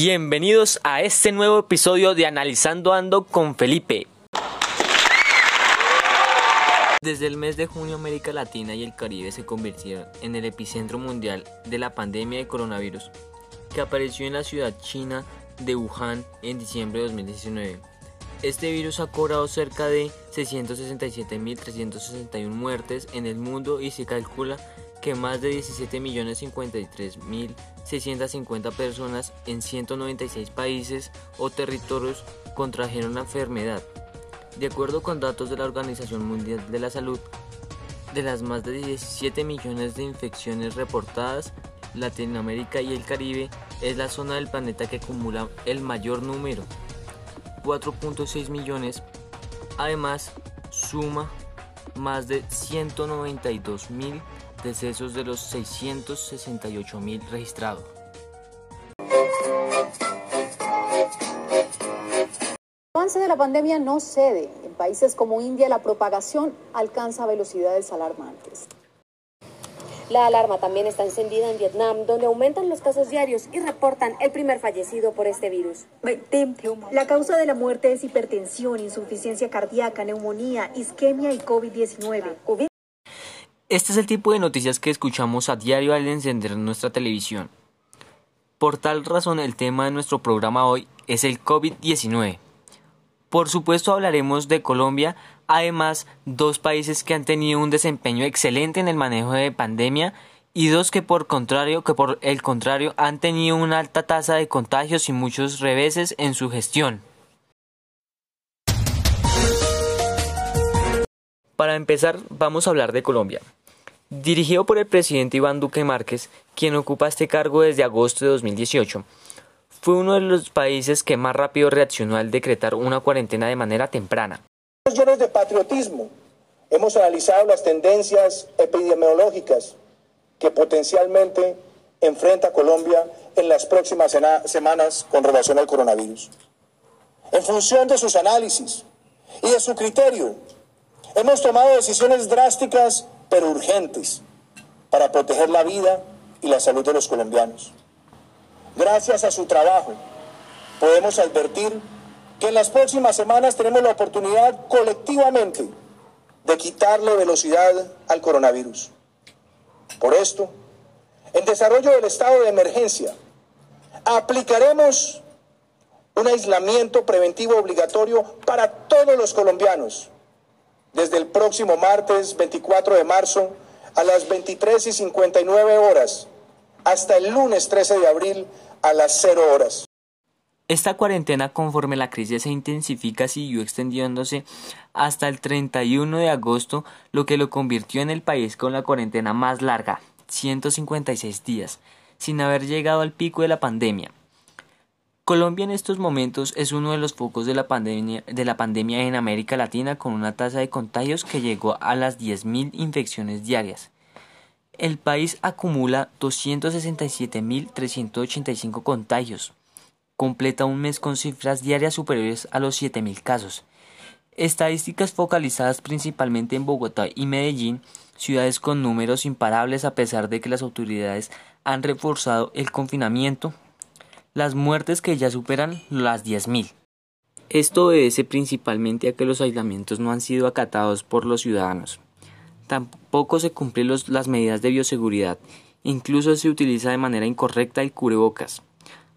Bienvenidos a este nuevo episodio de Analizando Ando con Felipe. Desde el mes de junio América Latina y el Caribe se convirtieron en el epicentro mundial de la pandemia de coronavirus, que apareció en la ciudad china de Wuhan en diciembre de 2019. Este virus ha cobrado cerca de 667.361 muertes en el mundo y se calcula que más de 17.053.650 personas en 196 países o territorios contrajeron la enfermedad. De acuerdo con datos de la Organización Mundial de la Salud, de las más de 17 millones de infecciones reportadas, Latinoamérica y el Caribe es la zona del planeta que acumula el mayor número, 4.6 millones. Además, suma más de 192 mil decesos de los 668 mil registrados. El avance de la pandemia no cede. En países como India la propagación alcanza velocidades alarmantes. La alarma también está encendida en Vietnam, donde aumentan los casos diarios y reportan el primer fallecido por este virus. La causa de la muerte es hipertensión, insuficiencia cardíaca, neumonía, isquemia y COVID-19. Este es el tipo de noticias que escuchamos a diario al encender nuestra televisión. Por tal razón el tema de nuestro programa hoy es el COVID-19. Por supuesto hablaremos de Colombia, además dos países que han tenido un desempeño excelente en el manejo de pandemia y dos que por contrario que por el contrario han tenido una alta tasa de contagios y muchos reveses en su gestión. Para empezar, vamos a hablar de Colombia. Dirigido por el presidente Iván Duque Márquez, quien ocupa este cargo desde agosto de 2018, fue uno de los países que más rápido reaccionó al decretar una cuarentena de manera temprana. Llenos de patriotismo, hemos analizado las tendencias epidemiológicas que potencialmente enfrenta Colombia en las próximas semanas con relación al coronavirus. En función de sus análisis y de su criterio, hemos tomado decisiones drásticas pero urgentes para proteger la vida y la salud de los colombianos. Gracias a su trabajo, podemos advertir que en las próximas semanas tenemos la oportunidad colectivamente de quitarle velocidad al coronavirus. Por esto, en desarrollo del estado de emergencia, aplicaremos un aislamiento preventivo obligatorio para todos los colombianos desde el próximo martes 24 de marzo a las 23 y 59 horas hasta el lunes 13 de abril a las 0 horas. Esta cuarentena conforme la crisis se intensifica siguió extendiéndose hasta el 31 de agosto, lo que lo convirtió en el país con la cuarentena más larga, 156 días, sin haber llegado al pico de la pandemia. Colombia en estos momentos es uno de los focos de la pandemia, de la pandemia en América Latina con una tasa de contagios que llegó a las 10.000 infecciones diarias. El país acumula 267.385 contagios. Completa un mes con cifras diarias superiores a los 7.000 casos. Estadísticas focalizadas principalmente en Bogotá y Medellín, ciudades con números imparables a pesar de que las autoridades han reforzado el confinamiento, las muertes que ya superan las 10.000. Esto obedece principalmente a que los aislamientos no han sido acatados por los ciudadanos. Tampoco se cumplen las medidas de bioseguridad, incluso se utiliza de manera incorrecta el cubrebocas.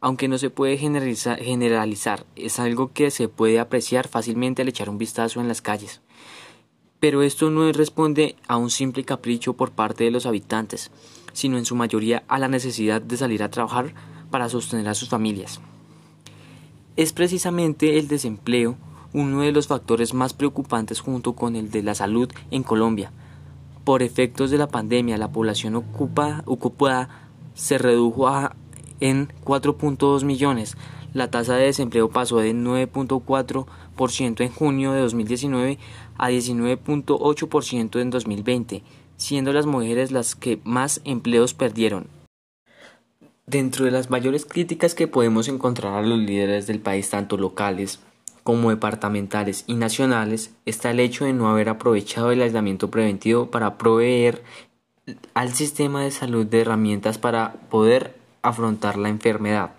Aunque no se puede generalizar, es algo que se puede apreciar fácilmente al echar un vistazo en las calles. Pero esto no responde a un simple capricho por parte de los habitantes, sino en su mayoría a la necesidad de salir a trabajar para sostener a sus familias. Es precisamente el desempleo uno de los factores más preocupantes junto con el de la salud en Colombia. Por efectos de la pandemia, la población ocupada se redujo a, en 4.2 millones. La tasa de desempleo pasó de 9.4% en junio de 2019 a 19.8% en 2020, siendo las mujeres las que más empleos perdieron. Dentro de las mayores críticas que podemos encontrar a los líderes del país, tanto locales como departamentales y nacionales, está el hecho de no haber aprovechado el aislamiento preventivo para proveer al sistema de salud de herramientas para poder afrontar la enfermedad.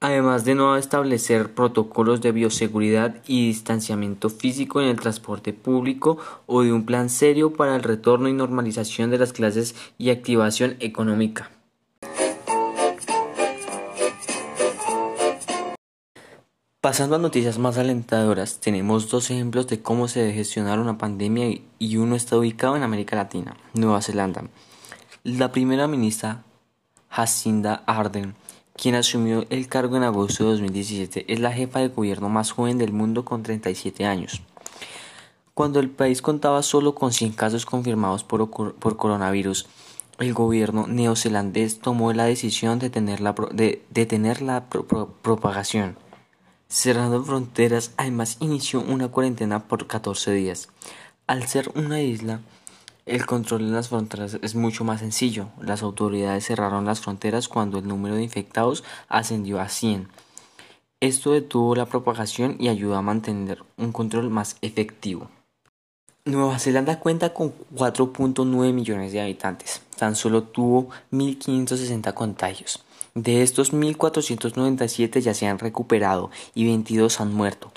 además de no establecer protocolos de bioseguridad y distanciamiento físico en el transporte público o de un plan serio para el retorno y normalización de las clases y activación económica. Pasando a noticias más alentadoras, tenemos dos ejemplos de cómo se debe gestionar una pandemia y uno está ubicado en América Latina, Nueva Zelanda. La primera ministra Jacinda Ardern quien asumió el cargo en agosto de 2017, es la jefa de gobierno más joven del mundo con 37 años. Cuando el país contaba solo con 100 casos confirmados por, coronavirus, el gobierno neozelandés tomó la decisión de detener la, de, detener la propagación. Cerrando fronteras, además inició una cuarentena por 14 días. Al ser una isla, el control de las fronteras es mucho más sencillo. Las autoridades cerraron las fronteras cuando el número de infectados ascendió a 100. Esto detuvo la propagación y ayudó a mantener un control más efectivo. Nueva Zelanda cuenta con 4.9 millones de habitantes. Tan solo tuvo 1.560 contagios. De estos 1.497 ya se han recuperado y 22 han muerto.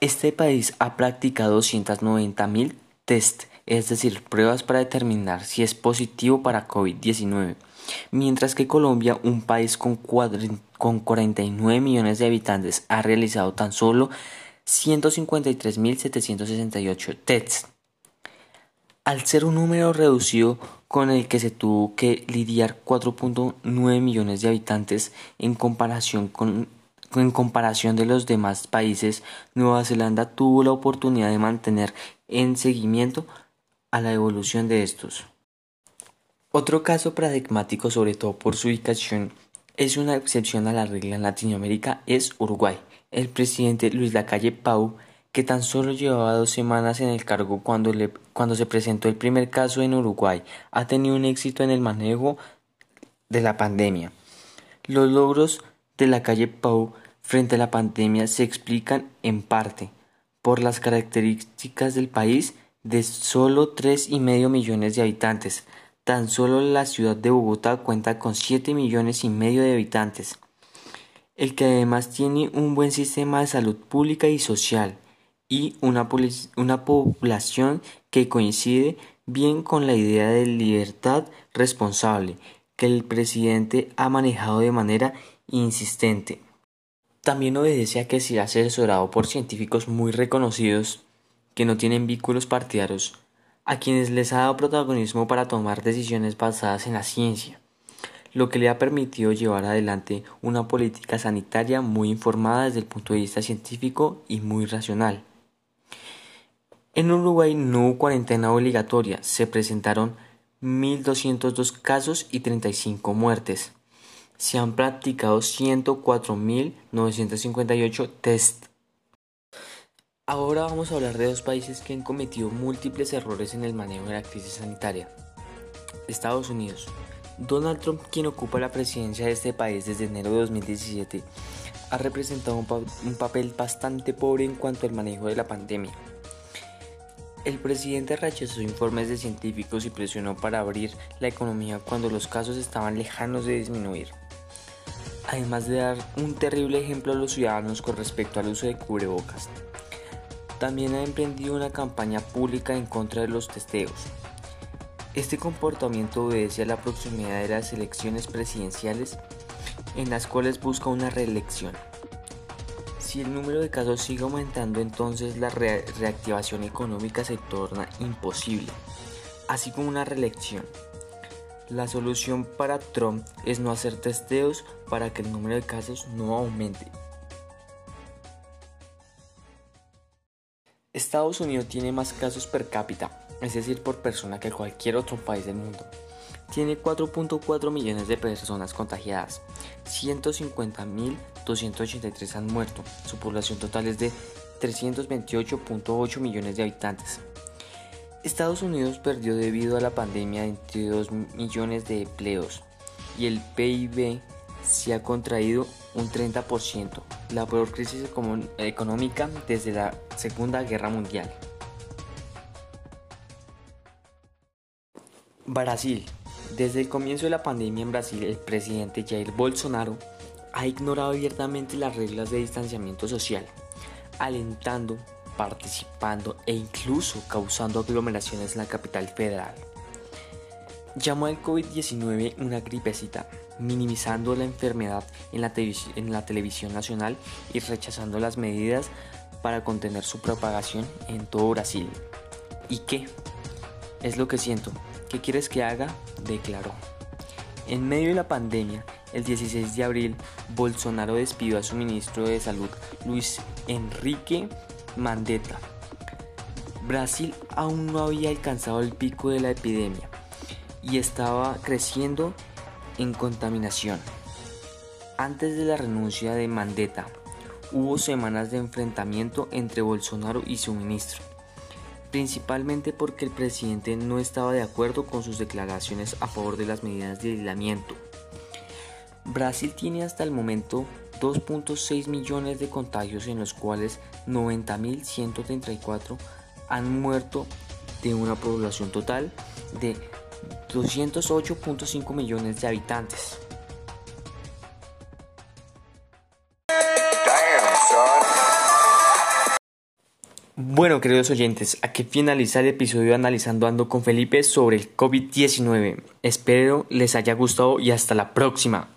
Este país ha practicado 290.000 test es decir, pruebas para determinar si es positivo para COVID-19, mientras que Colombia, un país con, con 49 millones de habitantes, ha realizado tan solo 153.768 tests. Al ser un número reducido con el que se tuvo que lidiar 4.9 millones de habitantes en comparación con en comparación de los demás países, Nueva Zelanda tuvo la oportunidad de mantener en seguimiento a la evolución de estos. Otro caso paradigmático, sobre todo por su ubicación, es una excepción a la regla en Latinoamérica, es Uruguay. El presidente Luis Lacalle Pau, que tan solo llevaba dos semanas en el cargo cuando, le, cuando se presentó el primer caso en Uruguay, ha tenido un éxito en el manejo de la pandemia. Los logros de la calle Pau frente a la pandemia se explican en parte por las características del país de solo 3,5 millones de habitantes. Tan solo la ciudad de Bogotá cuenta con 7 millones y medio de habitantes, el que además tiene un buen sistema de salud pública y social y una, una población que coincide bien con la idea de libertad responsable que el presidente ha manejado de manera insistente. También obedece a que se asesorado por científicos muy reconocidos que no tienen vínculos partidarios, a quienes les ha dado protagonismo para tomar decisiones basadas en la ciencia, lo que le ha permitido llevar adelante una política sanitaria muy informada desde el punto de vista científico y muy racional. En Uruguay no hubo cuarentena obligatoria, se presentaron 1.202 casos y 35 muertes. Se han practicado 104.958 test Ahora vamos a hablar de dos países que han cometido múltiples errores en el manejo de la crisis sanitaria. Estados Unidos. Donald Trump, quien ocupa la presidencia de este país desde enero de 2017, ha representado un, papel bastante pobre en cuanto al manejo de la pandemia. El presidente rechazó informes de científicos y presionó para abrir la economía cuando los casos estaban lejanos de disminuir. Además de dar un terrible ejemplo a los ciudadanos con respecto al uso de cubrebocas. También ha emprendido una campaña pública en contra de los testeos. Este comportamiento obedece a la proximidad de las elecciones presidenciales en las cuales busca una reelección. Si el número de casos sigue aumentando, entonces la reactivación económica se torna imposible, así como una reelección. La solución para Trump es no hacer testeos para que el número de casos no aumente. Estados Unidos tiene más casos per cápita, es decir, por persona que cualquier otro país del mundo. Tiene 4.4 millones de personas contagiadas, 150.283 han muerto, su población total es de 328.8 millones de habitantes. Estados Unidos perdió debido a la pandemia 22 millones de empleos y el PIB se ha contraído un 30%, la peor crisis económica desde la Segunda Guerra Mundial. Brasil. Desde el comienzo de la pandemia en Brasil, el presidente Jair Bolsonaro ha ignorado abiertamente las reglas de distanciamiento social, alentando, participando e incluso causando aglomeraciones en la capital federal. Llamó al COVID-19 una gripecita, minimizando la enfermedad en la, en la, televisión nacional y rechazando las medidas para contener su propagación en todo Brasil. ¿Y qué? Es lo que siento. ¿Qué quieres que haga? declaró. En medio de la pandemia, el 16 de abril, Bolsonaro despidió a su ministro de Salud, Luis Enrique Mandetta. Brasil aún no había alcanzado el pico de la epidemia y estaba creciendo en contaminación. Antes de la renuncia de Mandetta, hubo semanas de enfrentamiento entre Bolsonaro y su ministro, principalmente porque el presidente no estaba de acuerdo con sus declaraciones a favor de las medidas de aislamiento. Brasil tiene hasta el momento 2.6 millones de contagios en los cuales 90.134 han muerto de una población total de 208.5 millones de habitantes. Bueno, queridos oyentes, aquí finaliza el episodio analizando Ando con Felipe sobre el COVID-19. Espero les haya gustado y hasta la próxima.